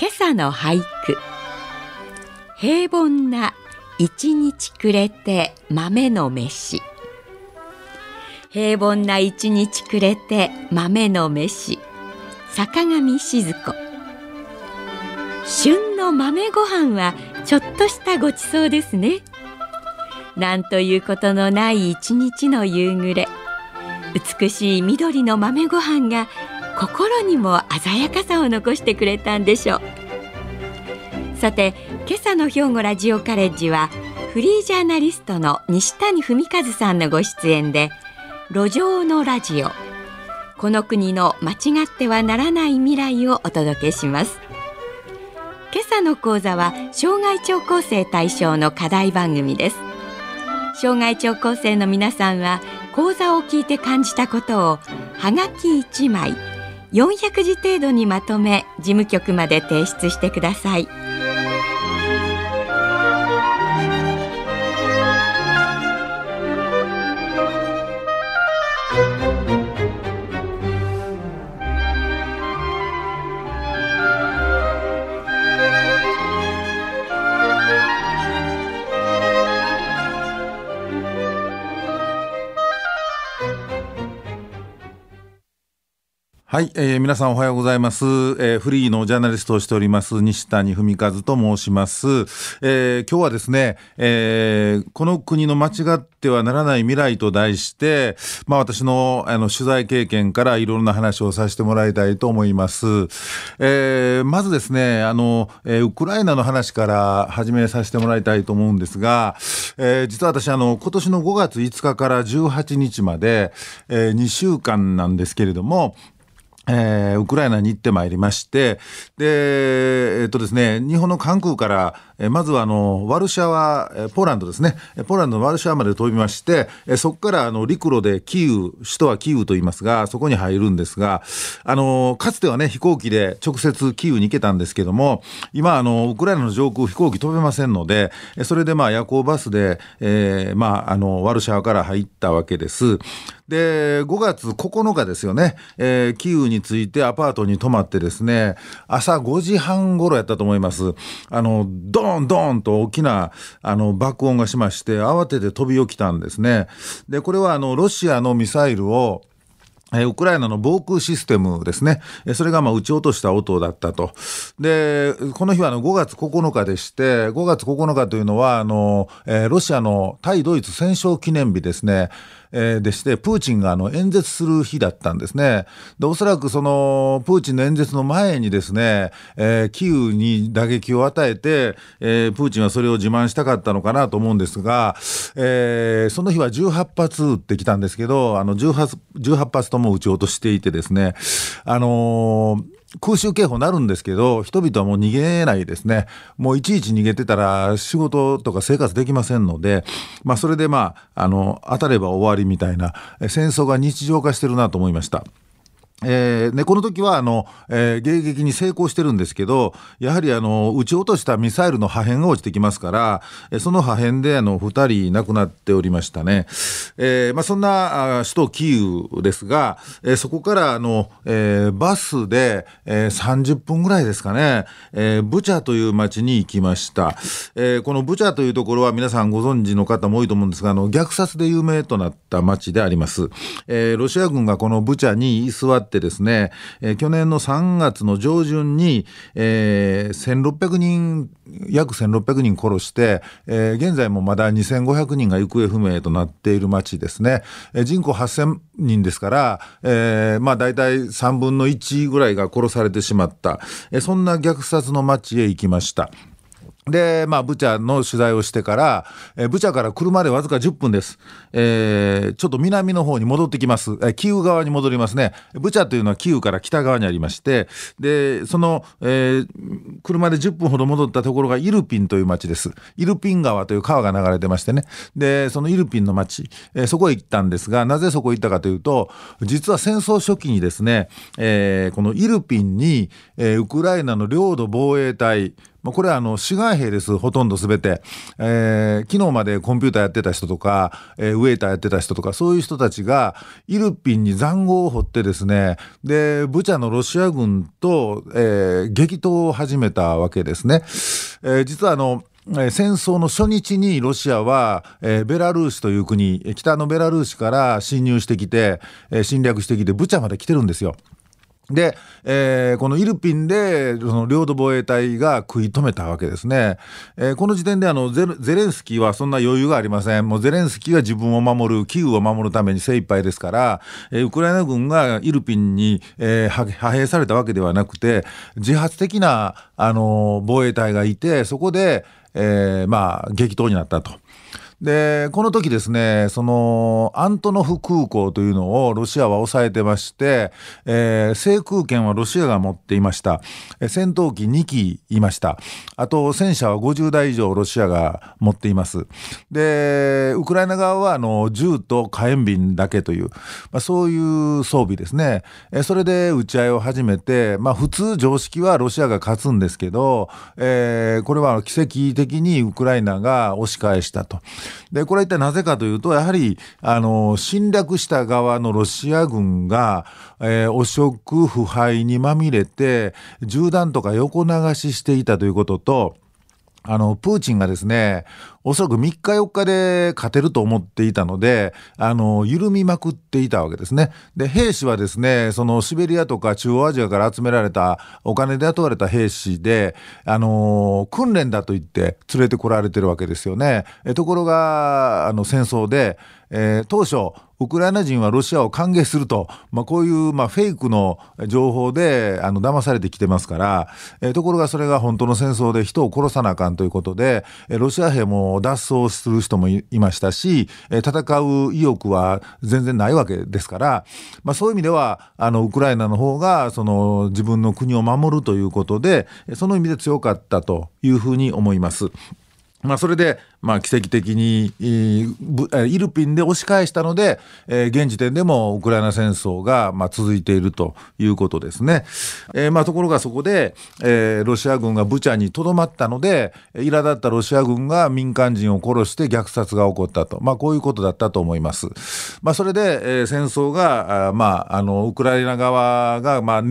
今朝の俳句。平凡な一日くれて豆の飯。平凡な一日くれて豆の飯。坂上静子。旬の豆ご飯はちょっとしたごちそうですね。なんということのない一日の夕暮れ。美しい緑の豆ご飯が心にも鮮やかさを残してくれたんでしょう。さて今朝の兵庫ラジオカレッジはフリージャーナリストの西谷文和さんのご出演で路上のラジオこの国の間違ってはならない未来をお届けします。今朝の講座は障害聴講生対象の課題番組です。障害聴講生の皆さんは講座を聞いて感じたことをはがき1枚400字程度にまとめ事務局まで提出してください。はい、えー、皆さんおはようございます、えー、フリーのジャーナリストをしております西谷文和と申します、えー、今日はですね、えー、この国の間違ってはならない未来と題してまあ私のあの取材経験からいろいろな話をさせてもらいたいと思います、えー、まずですねあの、えー、ウクライナの話から始めさせてもらいたいと思うんですが、えー、実は私あの今年の5月5日から18日まで、えー、2週間なんですけれどもえー、ウクライナに行ってまいりまして、で、えっとですね、日本の関空から、えまずはあのワルシャワ、えポーランドですね、ポーランドのワルシャワまで飛びまして、えそこからあの陸路でキーウ、首都はキーウと言いますが、そこに入るんですが、あのかつてはね、飛行機で直接キーウに行けたんですけども、今、あのウクライナの上空、飛行機飛べませんので、それでまあ夜行バスで、えー、まあ、あのワルシャワから入ったわけです。で、5月9日ですよね、えー、キーウに着いてアパートに泊まってですね、朝5時半頃やったと思います。あの、ドーンドーンと大きなあの爆音がしまして、慌てて飛び起きたんですね。で、これはあの、ロシアのミサイルをウクライナの防空システムですね。それがまあ撃ち落とした音だったと。で、この日はあの5月9日でして、5月9日というのは、あの、ロシアの対ドイツ戦勝記念日ですね。え、でして、プーチンがあの演説する日だったんですね。で、おそらくその、プーチンの演説の前にですね、えー、キーウに打撃を与えて、えー、プーチンはそれを自慢したかったのかなと思うんですが、えー、その日は18発撃ってきたんですけど、あの18、18発とも撃ち落としていてですね、あのー空襲警報なるんですけど、人々はもう逃げないですね。もういちいち逃げてたら仕事とか生活できませんので、まあそれでまあ、あの、当たれば終わりみたいな、戦争が日常化してるなと思いました。えーね、この時はあの、えー、迎撃に成功してるんですけどやはりあの撃ち落としたミサイルの破片が落ちてきますから、その破片であの2人亡くなっておりましたね、えーまあ、そんな首都キーウですが、えー、そこからあの、えー、バスで、えー、30分ぐらいですかね、えー、ブチャという町に行きました、えー、このブチャというところは皆さんご存知の方も多いと思うんですがあの虐殺で有名となった町であります、えー、ロシア軍がこのブチャに居座ってですね、えー、去年の3月の上旬に、えー、1600人約1600人殺して、えー、現在もまだ2500人が行方不明となっている町ですね、えー、人口8000人ですから、えー、まあ大体3分の1ぐらいが殺されてしまった、えー、そんな虐殺の町へ行きました。で、まあ、ブチャの取材をしてから、え、ブチャから車でわずか10分です。えー、ちょっと南の方に戻ってきます。え、キーウ側に戻りますね。ブチャというのはキーウから北側にありまして、で、その、えー、車で10分ほど戻ったところがイルピンという町です。イルピン川という川が流れてましてね。で、そのイルピンの町、えー、そこへ行ったんですが、なぜそこへ行ったかというと、実は戦争初期にですね、えー、このイルピンに、え、ウクライナの領土防衛隊、これはあの志願兵です、ほとんどすべて、えー、昨日までコンピューターやってた人とか、えー、ウェイターやってた人とか、そういう人たちが、イルピンに塹壕を掘ってですね、で、ブチャのロシア軍と、えー、激闘を始めたわけですね。えー、実はあの、戦争の初日にロシアは、えー、ベラルーシという国、北のベラルーシから侵入してきて、え、侵略してきて、ブチャまで来てるんですよ。で、えー、このイルピンでその領土防衛隊が食い止めたわけですね。えー、この時点であのゼレンスキーはそんな余裕がありません。もうゼレンスキーは自分を守る、キーウを守るために精一杯ですから、えー、ウクライナ軍がイルピンに、えー、派兵されたわけではなくて、自発的な、あの防衛隊がいて、そこで、えー、まあ、激闘になったと。で、この時ですね、その、アントノフ空港というのをロシアは抑えてまして、えー、制空権はロシアが持っていました。戦闘機2機いました。あと、戦車は50台以上ロシアが持っています。で、ウクライナ側は、あの、銃と火炎瓶だけという、まあ、そういう装備ですね。それで撃ち合いを始めて、まあ、普通常識はロシアが勝つんですけど、えー、これは奇跡的にウクライナが押し返したと。で、これは一体なぜかというと、やはり、あの、侵略した側のロシア軍が、えー、汚職、腐敗にまみれて、銃弾とか横流ししていたということと、あの、プーチンがですね、おそらく3日4日で勝てると思っていたので、あの、緩みまくっていたわけですね。で、兵士はですね、そのシベリアとか中央アジアから集められたお金で雇われた兵士で、あの、訓練だと言って連れてこられてるわけですよね。えところが、あの、戦争で、えー、当初、ウクライナ人はロシアを歓迎すると、まあ、こういう、まあ、フェイクの情報であの騙されてきてますから、えー、ところがそれが本当の戦争で人を殺さなあかんということで、ロシア兵も脱走する人もいましたし、戦う意欲は全然ないわけですから、まあ、そういう意味ではあのウクライナの方がその自分の国を守るということでその意味で強かったというふうに思います。まあ、それで、まあ、奇跡的にイルピンで押し返したので、えー、現時点でもウクライナ戦争が、まあ、続いているということですね。えーまあ、ところがそこで、えー、ロシア軍がブチャにとどまったので苛立ったロシア軍が民間人を殺して虐殺が起こったと、まあ、こういうことだったと思います。まあ、それで、えー、戦争があ、まあ、のウクライナ側が、まあ、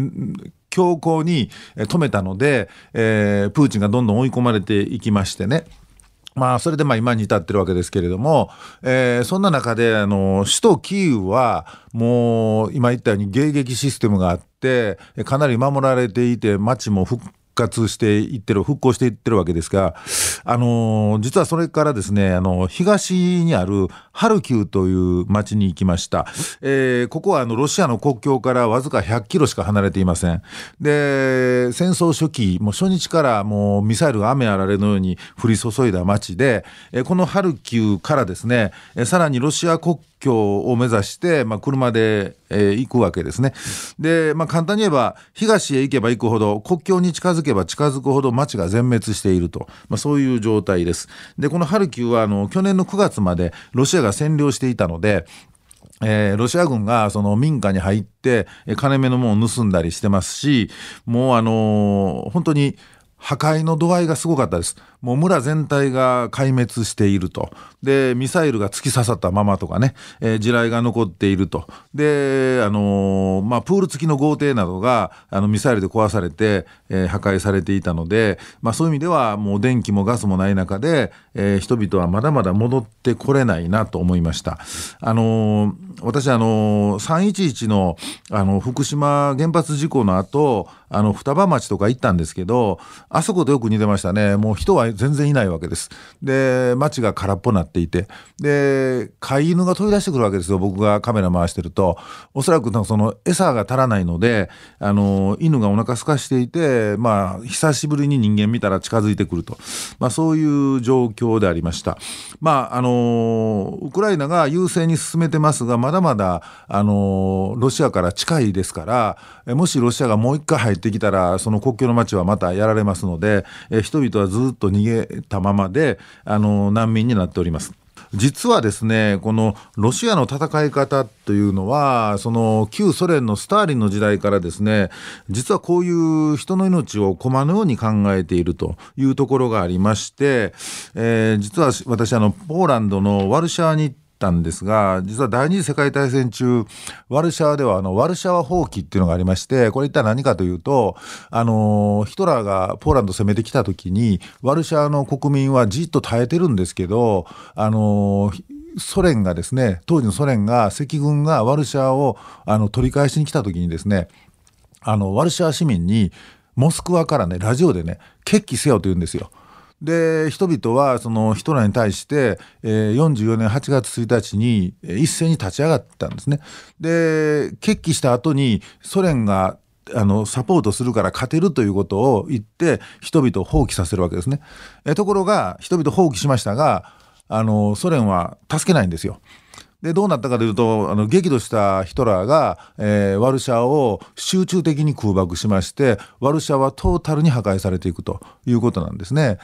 強硬に止めたので、えー、プーチンがどんどん追い込まれていきましてね。まあ、それでまあ今に至ってるわけですけれども、えー、そんな中で、あの、首都キーウは、もう、今言ったように迎撃システムがあって、かなり守られていて、街も復活していってる、復興していってるわけですが、あの実はそれからですね、あの東にあるハルキウという町に行きました。えー、ここはあのロシアの国境からわずか100キロしか離れていません。で、戦争初期、もう初日からもうミサイルが雨あられのように降り注いだ町で、えこのハルキウからですね、えさらにロシア国境を目指して、まあ、車で、えー、行くわけですね。で、まあ、簡単に言えば東へ行けば行くほど国境に近づけば近づくほど町が全滅していると、まあ、そういう状態です。でこのハルキウはあの去年の9月までロシアが占領していたのでえー、ロシア軍がその民家に入って金目のものを盗んだりしてますしもうあのー、本当に破壊の度合いがすごかったです。もう村全体が壊滅していると。で、ミサイルが突き刺さったままとかね、えー、地雷が残っていると。で、あのー、まあ、プール付きの豪邸などが、あの、ミサイルで壊されて、えー、破壊されていたので、まあ、そういう意味では、もう電気もガスもない中で、えー、人々はまだまだ戻ってこれないなと思いました。あの私、あの311の、あの、福島原発事故の後、あの双葉町とか行ったんですけどあそことよく似てましたねもう人は全然いないわけです。で街が空っぽになっていて。で飼い犬が飛び出してくるわけですよ。僕がカメラ回してると。おそらくその餌が足らないのであの犬がお腹空かしていてまあ久しぶりに人間見たら近づいてくると、まあ、そういう状況でありました。まああのウクライナが優勢に進めてますがまだまだあのロシアから近いですからもしロシアがもう一回入ってきたらその国境の街はまたやられますのでえ人々はずっと逃げたままであの難民になっております。実はですねこのロシアの戦い方というのはその旧ソ連のスターリンの時代からですね実はこういう人の命を駒のように考えているというところがありまして、えー、実は私あのポーランドのワルシャワにたんですが実は第二次世界大戦中ワルシャワではあのワルシャワ放棄っていうのがありましてこれ一体何かというとあのヒトラーがポーランド攻めてきた時にワルシャワの国民はじっと耐えてるんですけどあのソ連がですね当時のソ連が赤軍がワルシャワをあの取り返しに来た時にですねあのワルシャワ市民にモスクワからねラジオでね決起せよと言うんですよ。で人々はそのヒトラーに対して、えー、44年8月1日に一斉に立ち上がったんですね。で決起した後にソ連があのサポートするから勝てるということを言って人々を放棄させるわけですね。えところが人々放棄しましたがあのソ連は助けないんですよ。でどうなったかというとあの激怒したヒトラーが、えー、ワルシャワを集中的に空爆しましてワルシャワはトータルに破壊されていくということなんですね。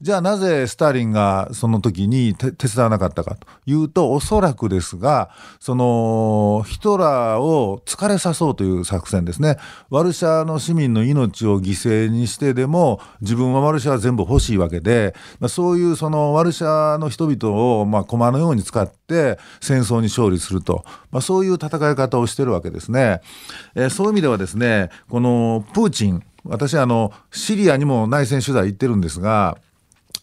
じゃあなぜスターリンがその時に手伝わなかったかというとおそらくですがそのヒトラーを疲れさそうという作戦ですね。ワルシャワの市民の命を犠牲にしてでも自分はワルシャワ全部欲しいわけで、まあ、そういうそのワルシャワの人々をまあ駒のように使って戦戦争に勝利すると、まあ、そういう戦い方をしてるわけですね。えー、そういう意味ではですねこのプーチン私あのシリアにも内戦取材行ってるんですが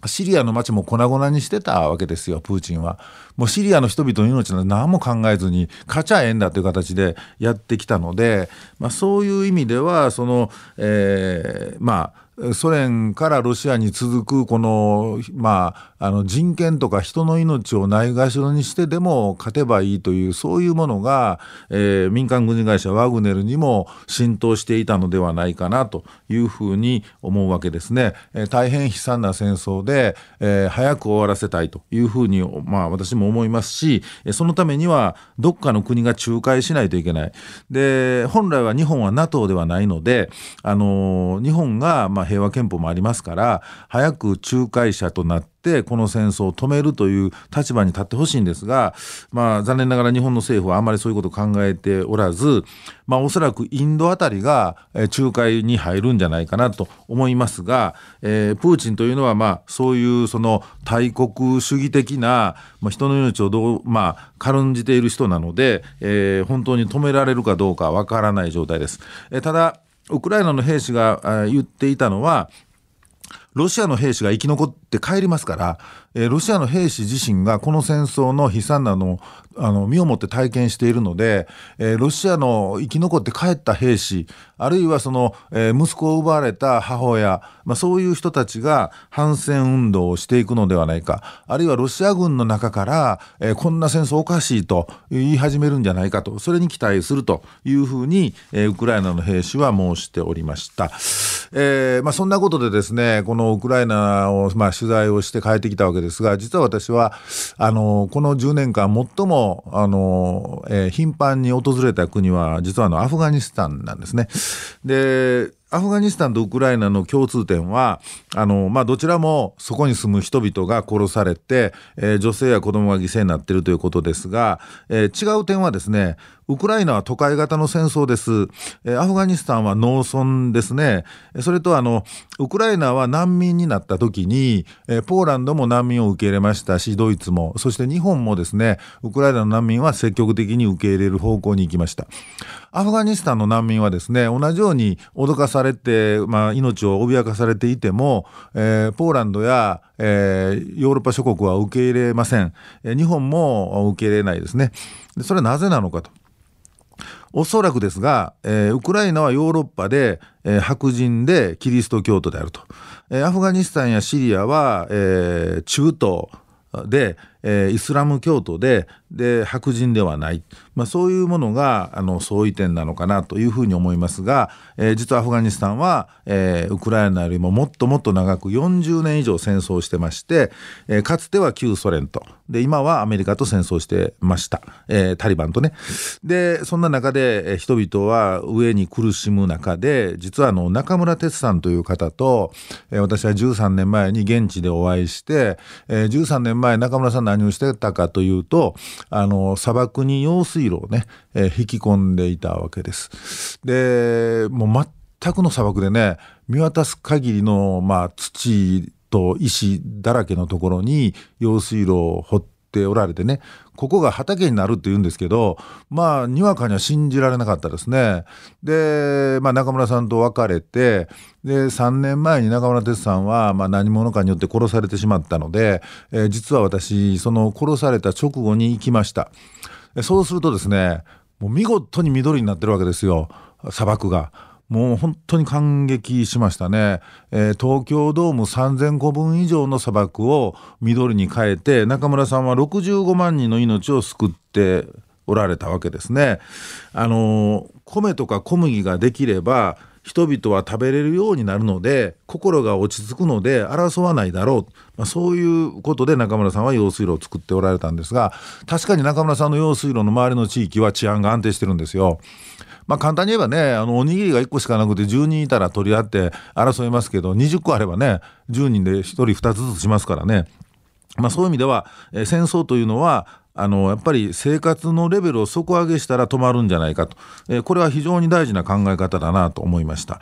シリアの街も粉々にしてたわけですよ、プーチンは。もうシリアの人々の命なんて何も考えずに、勝ちゃええんだという形でやってきたので、まあ、そういう意味では、その、えー、まあ、ソ連からロシアに続くこの,、まあ、あの人権とか人の命をないがしろにしてでも勝てばいいというそういうものが、えー、民間軍事会社ワグネルにも浸透していたのではないかなというふうに思うわけですね。えー、大変悲惨な戦争で、えー、早く終わらせたいというふうに、まあ、私も思いますしそのためにはどっかの国が仲介しないといけない。で本来は日本は NATO ではないのであの日本が、ま平和憲法もありますから早く仲介者となってこの戦争を止めるという立場に立ってほしいんですが、まあ、残念ながら日本の政府はあまりそういうことを考えておらず、まあ、おそらくインドあたりが仲介に入るんじゃないかなと思いますが、えー、プーチンというのは、まあ、そういうその大国主義的な、ま、人の命をどう、まあ、軽んじている人なので、えー、本当に止められるかどうかわからない状態です。えー、ただウクライナの兵士が言っていたのはロシアの兵士が生き残って帰りますから、えー、ロシアの兵士自身がこの戦争の悲惨なのあの身をもって体験しているので、えー、ロシアの生き残って帰った兵士あるいはその、えー、息子を奪われた母親、まあ、そういう人たちが反戦運動をしていくのではないかあるいはロシア軍の中から、えー、こんな戦争おかしいと言い始めるんじゃないかとそれに期待するというふうに、えー、ウクライナの兵士は申しておりました。えーまあ、そんなことでですねこのウクライナを、まあ、取材をして帰ってきたわけですが実は私はあのこの10年間最もあの、えー、頻繁に訪れた国は実はあのアフガニスタンなんですね。でアフガニスタンとウクライナの共通点はあの、まあ、どちらもそこに住む人々が殺されて、えー、女性や子供が犠牲になっているということですが、えー、違う点はですねウクライナは都会型の戦争です。えアフガニスタンは農村ですね。それとあの、ウクライナは難民になった時に、えポーランドも難民を受け入れましたし、ドイツも、そして日本もですね、ウクライナの難民は積極的に受け入れる方向に行きました。アフガニスタンの難民はですね、同じように脅かされて、まあ、命を脅かされていても、えー、ポーランドや、えー、ヨーロッパ諸国は受け入れません。え日本も受け入れないですね。でそれはなぜなのかと。おそらくですが、えー、ウクライナはヨーロッパで、えー、白人でキリスト教徒であると、えー、アフガニスタンやシリアは、え、中東で、えー、イスラム教徒でで白人ではない、まあ、そういうものがあの相違点なのかなというふうに思いますが、えー、実はアフガニスタンは、えー、ウクライナよりももっともっと長く40年以上戦争してまして、えー、かつては旧ソ連と。で今はアメリカと戦争してました、えー、タリバンとね。でそんな中で、人々は上に苦しむ中で実はあの中村哲さんという方と、えー、私は13年前に現地でお会いして、えー、13年前中村さん何をしてたかというとあの砂漠に用水路をね、えー、引き込んでいたわけです。でもう全くの砂漠でね見渡す限りの、まあ、土と石だらけのところに用水路を掘っておられてねここが畑になるって言うんですけどまあにわかには信じられなかったですね。で、まあ、中村さんと別れてで3年前に中村哲さんは、まあ、何者かによって殺されてしまったので、えー、実は私その殺された直後に行きました。そうするとですねもう見事に緑になってるわけですよ砂漠が。もう本当に感激しましたね、えー、東京ドーム3,000個分以上の砂漠を緑に変えて中村さんは65万人の命を救っておられたわけですね。あの米とか小麦ができれば人々は食べれるようになるので心が落ち着くので争わないだろう、まあ、そういうことで中村さんは用水路を作っておられたんですが確かに中村さんの用水路の周りの地域は治安が安定してるんですよ。まあ、簡単に言えばねあのおにぎりが1個しかなくて10人いたら取り合って争いますけど20個あればね10人で1人2つずつしますからね。まあ、そういう意味では、えー、戦争というのはあのやっぱり生活のレベルを底上げしたら止まるんじゃないかと、えー、これは非常に大事な考え方だなと思いました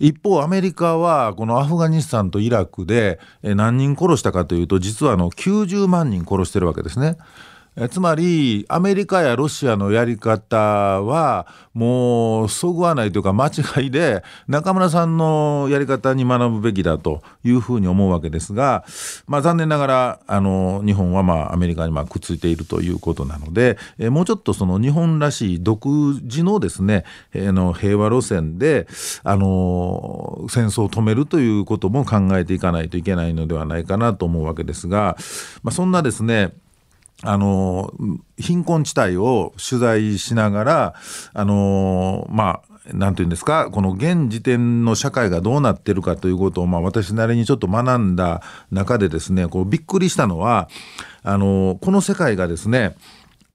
一方アメリカはこのアフガニスタンとイラクで、何人殺したかというと実はあの90万人殺してるわけですね。えつまりアメリカやロシアのやり方はもうそぐわないというか間違いで中村さんのやり方に学ぶべきだというふうに思うわけですが、まあ、残念ながらあの日本はまあアメリカにまあくっついているということなので、えもうちょっとその日本らしい独自のですね、えー、の平和路線であの戦争を止めるということも考えていかないといけないのではないかなと思うわけですが、まあ、そんなですねあの貧困地帯を取材しながらあのまあなんていうんですかこの現時点の社会がどうなってるかということを、まあ、私なりにちょっと学んだ中でですねこうびっくりしたのはあのこの世界がですね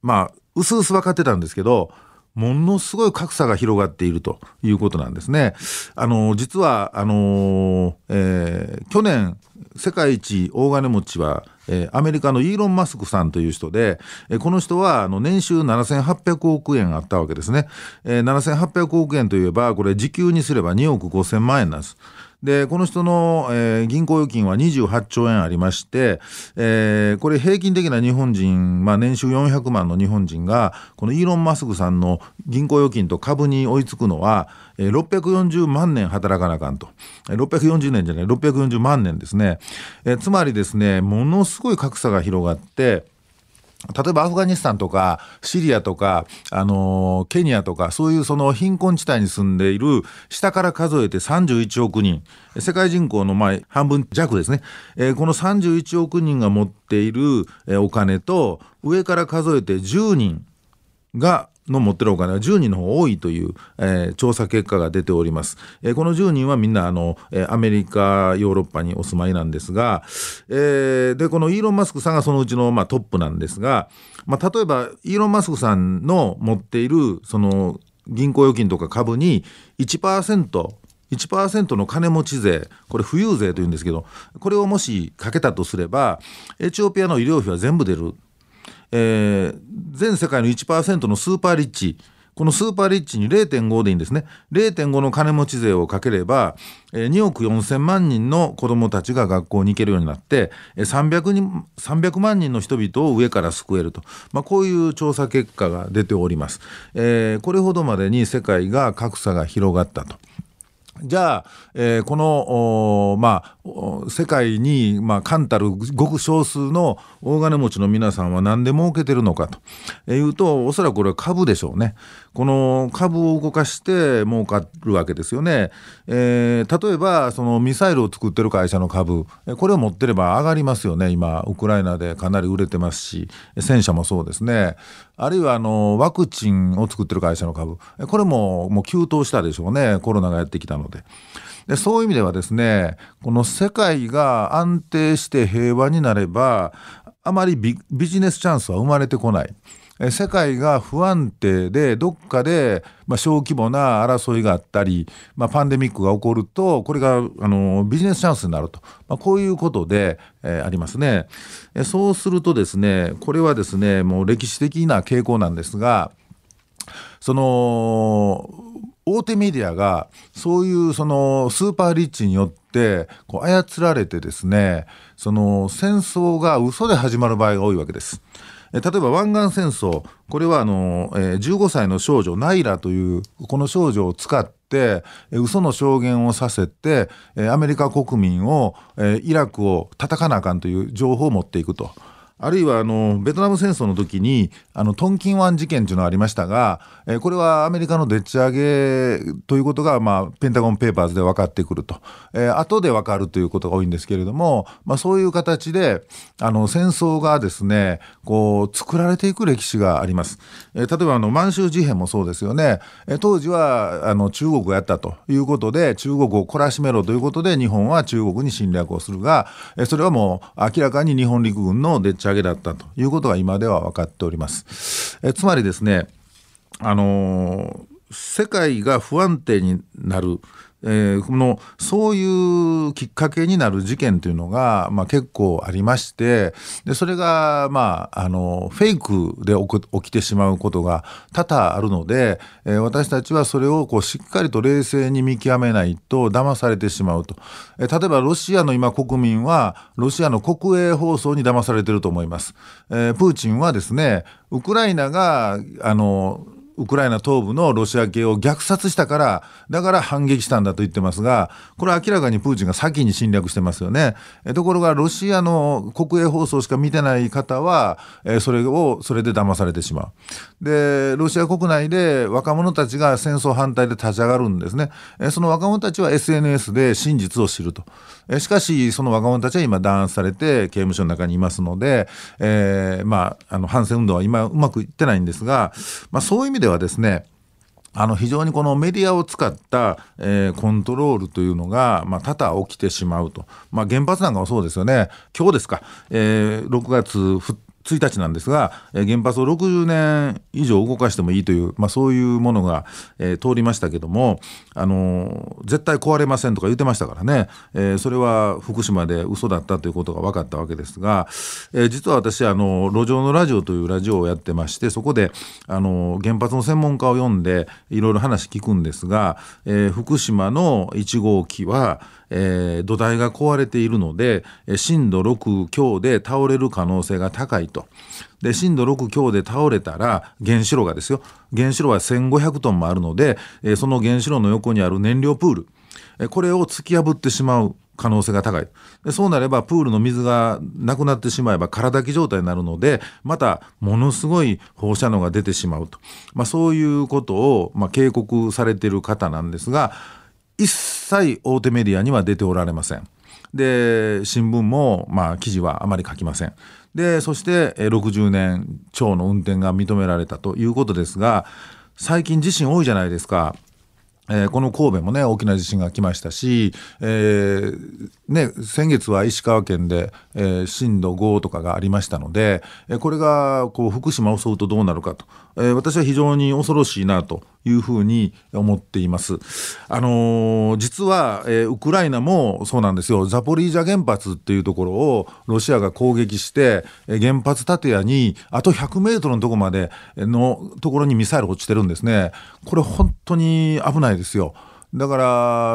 まあうすうす分かってたんですけどものすごい格差が広がっているということなんですね。あの実はあの、えー、去年世界一大金持ちはえ、アメリカのイーロン・マスクさんという人で、え、この人はあの年収7800億円あったわけですね、えー、7800億円といえばこれ時給にすれば2億5000万円なんです。でこの人の、えー、銀行預金は28兆円ありまして、えー、これ平均的な日本人、まあ、年収400万の日本人がこのイーロン・マスクさんの銀行預金と株に追いつくのは、えー、640万年働かなあかんと。640年じゃない640万年ですね、えー、つまりですねものすごい格差が広がって例えばアフガニスタンとかシリアとか、あのケニアとかそういうその貧困地帯に住んでいる下から数えて31億人。世界人口のまあ半分弱ですね、えー、この31億人が持っているお金と上から数えて10人がの持ってるお金は10人の方多いという、えー、調査結果が出ております。えー、この10人はみんなあの、えー、アメリカ、ヨーロッパにお住まいなんですが、えー、で、このイーロン・マスクさんがそのうちの、まあ、トップなんですが、まあ、例えばイーロン・マスクさんの持っているその銀行預金とか株に1%、1%の金持ち税、これ富裕税というんですけど、これをもしかけたとすれば、エチオピアの医療費は全部出る。えー、全世界の1%のスーパーリッチ。このスーパーリッチに0.5でいいんですね。0.5の金持ち税をかければ2億4,000万人の子どもたちが学校に行けるようになって300人300万人の人々を上から救えると、まあ、こういう調査結果が出ております、えー、これほどまでに世界が格差が広がったと。じゃあ、えー、この、まあ、世界に、まあ、冠たるごく少数の大金持ちの皆さんは何で儲けてるのかというとおそらくこれは株でしょうね。この株を動かして儲かるわけですよね。えー、例えばそのミサイルを作ってる会社の株これを持ってれば上がりますよね今ウクライナでかなり売れてますし戦車もそうですねあるいはあのワクチンを作ってる会社の株これももう急騰したでしょうねコロナがやってきたので。でそういう意味ではですねこの世界が安定して平和になればあまりビジネスチャンスは生まれてこない。世界が不安定でどっかで、まあ、小規模な争いがあったり、まあ、パンデミックが起こるとこれがあのビジネスチャンスになると、まあ、こういうことで、えー、ありますね。そうするとですねこれはですねもう歴史的な傾向なんですがその大手メディアがそういうそのスーパーリッチによってこう操られてですねその戦争が嘘で始まる場合が多いわけです。例えば湾岸戦争これはあの、えー、15歳の少女ナイラというこの少女を使って嘘の証言をさせてアメリカ国民をイラクを叩かなあかんという情報を持っていくと。あるいはあのベトナム戦争の時にあのトンキン湾事件というのがありましたが、えこれはアメリカのでっち上げということが、まあ、ペンタゴン・ペーパーズで分かってくると、えー、後で分かるということが多いんですけれども、まあ、そういう形であの戦争がですねこう作られていく歴史があります。えー、例えばあの満州事変もそうですよね、えー、当時はあの中国がやったということで中国を懲らしめろということで日本は中国に侵略をするが、えー、それはもう明らかに日本陸軍のでっち上げだったということが今では分かっております。えつまりですねあの世界が不安定になるえー、このそういうきっかけになる事件というのが、まあ、結構ありましてでそれが、まあ、あのフェイクで起きてしまうことが多々あるので、えー、私たちはそれをこうしっかりと冷静に見極めないと騙されてしまうと、えー、例えばロシアの今国民はロシアの国営放送に騙されてると思います。えー、プーチンはですねウクライナがあのウクライナ東部のロシア系を虐殺したからだから反撃したんだと言ってますがこれは明らかにプーチンが先に侵略してますよね。ところがロシアの国営放送しか見てない方はそれをそれで騙されてしまう。でロシア国内で若者たちが戦争反対で立ち上がるんですね。その若者たちは SNS で真実を知ると。しかしその若者たちは今弾圧されて刑務所の中にいますので、えー、まああの反戦運動は今うまくいってないんですが、まあ、そういう意味でではですねあの非常にこのメディアを使った、えー、コントロールというのが、まあ、多々起きてしまうと、まあ、原発なんかもそうですよね。今日ですか、えー、6月1日なんですが、え原発を60年以上動かしてもいいという、まあ、そういうものが、えー、通りましたけども、あのー、絶対壊れませんとか言ってましたからね、えー、それは福島で嘘だったということが分かったわけですが、えー、実は私あの路上のラジオというラジオをやってましてそこであの原発の専門家を読んでいろいろ話聞くんですが、えー、福島の1号機はえー、土台が壊れているので震度6強で倒れる可能性が高いと。と。で震度6強で倒れたら原子炉がですよ。原子炉は1500トンもあるので、え、その原子炉の横にある燃料プール、え、これを突き破ってしまう可能性が高い。でそうなればプールの水がなくなってしまえば空だき状態になるのでまたものすごい放射能が出てしまうと、まあ、そういうことを、まあ、警告されてる方なんですが一切大手メディアには出ておられません。で新聞もまあ記事はあまり書きません。でそして60年超の運転が認められたということですが最近地震多いじゃないですか。えー、この神戸もね大きな地震が来ましたし、えーね、先月は石川県で、えー、震度5とかがありましたので、え、これがこう福島を襲うとどうなるかと、えー、私は非常に恐ろしいなというふうに思っています。あのー、実は、えー、ウクライナもそうなんですよザポリージャ原発っていうところをロシアが攻撃して、えー、原発建屋にあと100メートルのところまでのところにミサイル落ちてるんですね。これ本当に危ないですよ。だか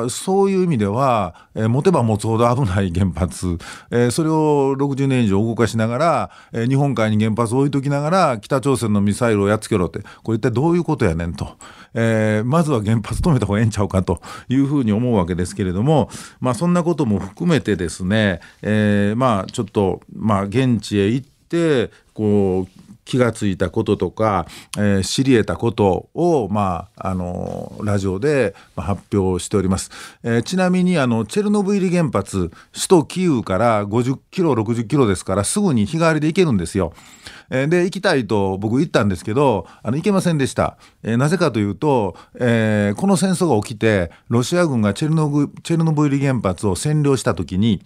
らそういう意味では、えー、持てば持つほど危ない原発、えー、それを60年以上動かしながら、えー、日本海に原発を置いときながら北朝鮮のミサイルをやっつけろってこれ一体どういうことやねんと、えー、まずは原発止めた方がええんちゃうかというふうに思うわけですけれども、まあ、そんなことも含めてですね、えー、まあちょっと、まあ、現地へ行ってこう気がついたこととか、えー、知り得たことを、まあ、あのラジオで発表しております。えー、ちなみにあのチェルノブイリ原発首都キーウから50キロ60キロですからすぐに日帰りで行けるんですよ。えー、で行きたいと僕言ったんですけどあの行けませんでした。え、なぜかというと、え、この戦争が起きてロシア軍がチェルノブチェルノブイリ原発を占領した時に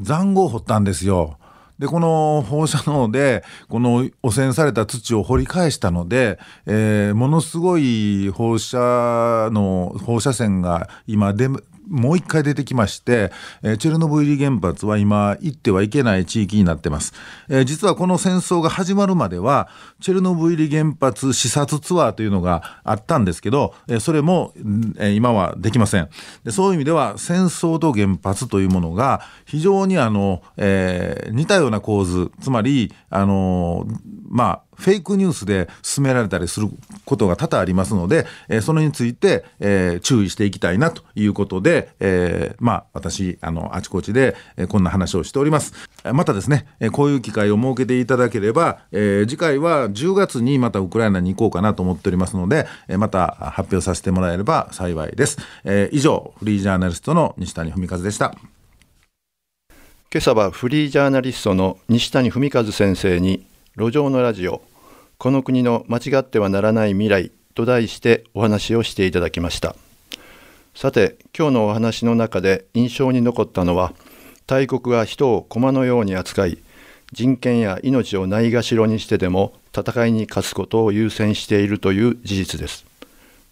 塹壕を掘ったんですよ。でこの放射能でこの汚染された土を掘り返したので、えー、ものすごい放射の放射線が今出もう一回出てきまして、えー、チェルノブイリ原発は今行ってはいけない地域になってます、えー、実はこの戦争が始まるまではチェルノブイリ原発視察ツアーというのがあったんですけど、えー、それも、えー、今はできません。でそういう意味では戦争と原発というものが非常にあの、えー、似たような構図つまりあのまあフェイクニュースで進められたりすることが多々ありますので、えー、それについて、えー、注意していきたいなということで、えー、まあ私あのあちこちで、えー、こんな話をしております。またですね、えー、こういう機会を設けていただければ、えー、次回は10月にまたウクライナに行こうかなと思っておりますので、えー、また発表させてもらえれば幸いです、えー、以上フリージャーナリストの西谷文和でした。今朝はフリージャーナリストの西谷文和先生に路上のラジオ。この国の間違ってはならない未来。と題してお話をしていただきました。さて今日のお話の中で印象に残ったのは大国が人を駒のように扱い人権や命をないがしろにしてでも戦いに勝つことを優先しているという事実です。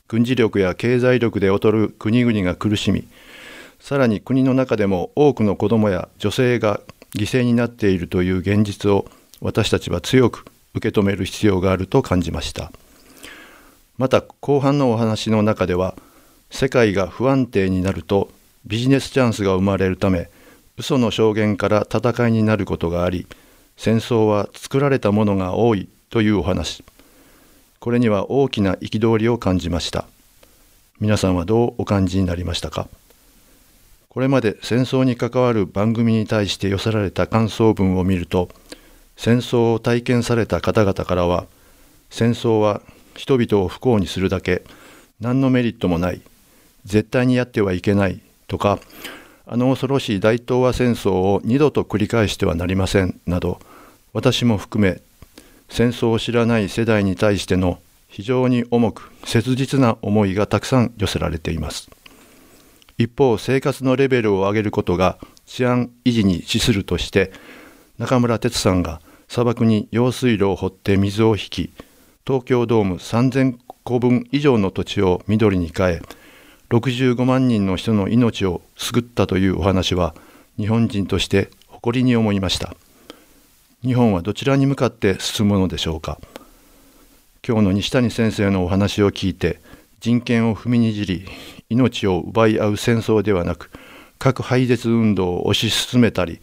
軍事力や経済力で劣る国々が苦しみさらに国の中でも多くの子どもや女性が犠牲になっているという現実を私たちは強く受け止める必要があると感じました。また後半のお話の中では世界が不安定になるとビジネスチャンスが生まれるため嘘の証言から戦いになることがあり戦争は作られたものが多いというお話。これには大きな憤りを感じました。皆さんはどうお感じになりましたか？これまで戦争に関わる番組に対して寄せられた感想文を見ると戦争を体験された方々からは戦争は人々を不幸にするだけ何のメリットもない絶対にやってはいけないとかあの恐ろしい大東亜戦争を二度と繰り返してはなりませんなど私も含め戦争を知らない世代に対しての非常に重く切実な思いがたくさん寄せられています。一方生活のレベルを上げることが治安維持に資するとして中村哲さんが砂漠に用水路を掘って水を引き東京ドーム3000個分以上の土地を緑に変え65万人の人の命を救ったというお話は日本人として誇りに思いました。日本はどちらに向かって進むのでしょうか。今日の西谷先生のお話を聞いて人権を踏みにじり命を奪い合う戦争ではなく核廃絶運動を推し進めたり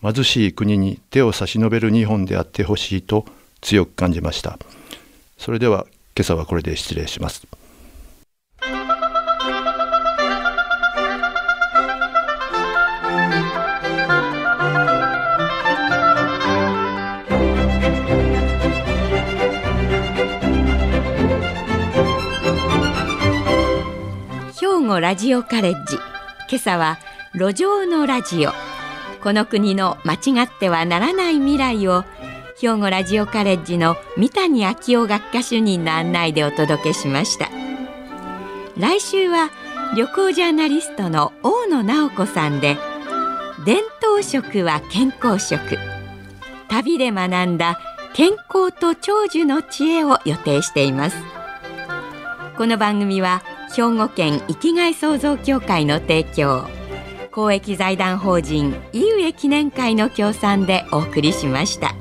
貧しい国に手を差し伸べる日本であってほしいと強く感じました。それでは今朝はこれで失礼します。兵庫ラジオカレッジ。今朝は路上のラジオ。この国の間違ってはならない未来を兵庫ラジオカレッジの三谷昭夫学科主任の案内でお届けしました。来週は旅行ジャーナリストの大野直子さんで伝統食は健康食。旅で学んだ健康と長寿の知恵を予定しています。この番組は兵庫県生きがい創造協会の提供。公益財団法人井上記念会の協賛でお送りしました。